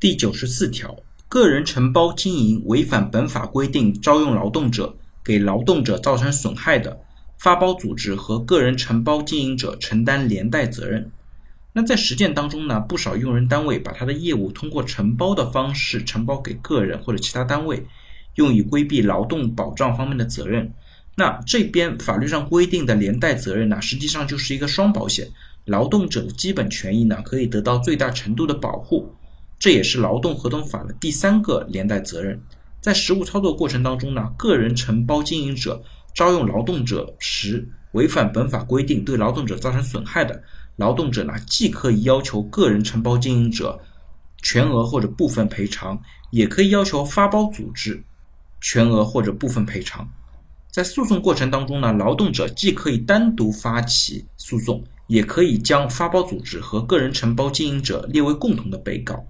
第九十四条，个人承包经营违反本法规定招用劳动者，给劳动者造成损害的，发包组织和个人承包经营者承担连带责任。那在实践当中呢，不少用人单位把他的业务通过承包的方式承包给个人或者其他单位，用以规避劳动保障方面的责任。那这边法律上规定的连带责任呢，实际上就是一个双保险，劳动者的基本权益呢可以得到最大程度的保护，这也是劳动合同法的第三个连带责任。在实务操作过程当中呢，个人承包经营者招用劳动者时违反本法规定对劳动者造成损害的，劳动者呢既可以要求个人承包经营者全额或者部分赔偿，也可以要求发包组织全额或者部分赔偿。在诉讼过程当中呢，劳动者既可以单独发起诉讼，也可以将发包组织和个人承包经营者列为共同的被告。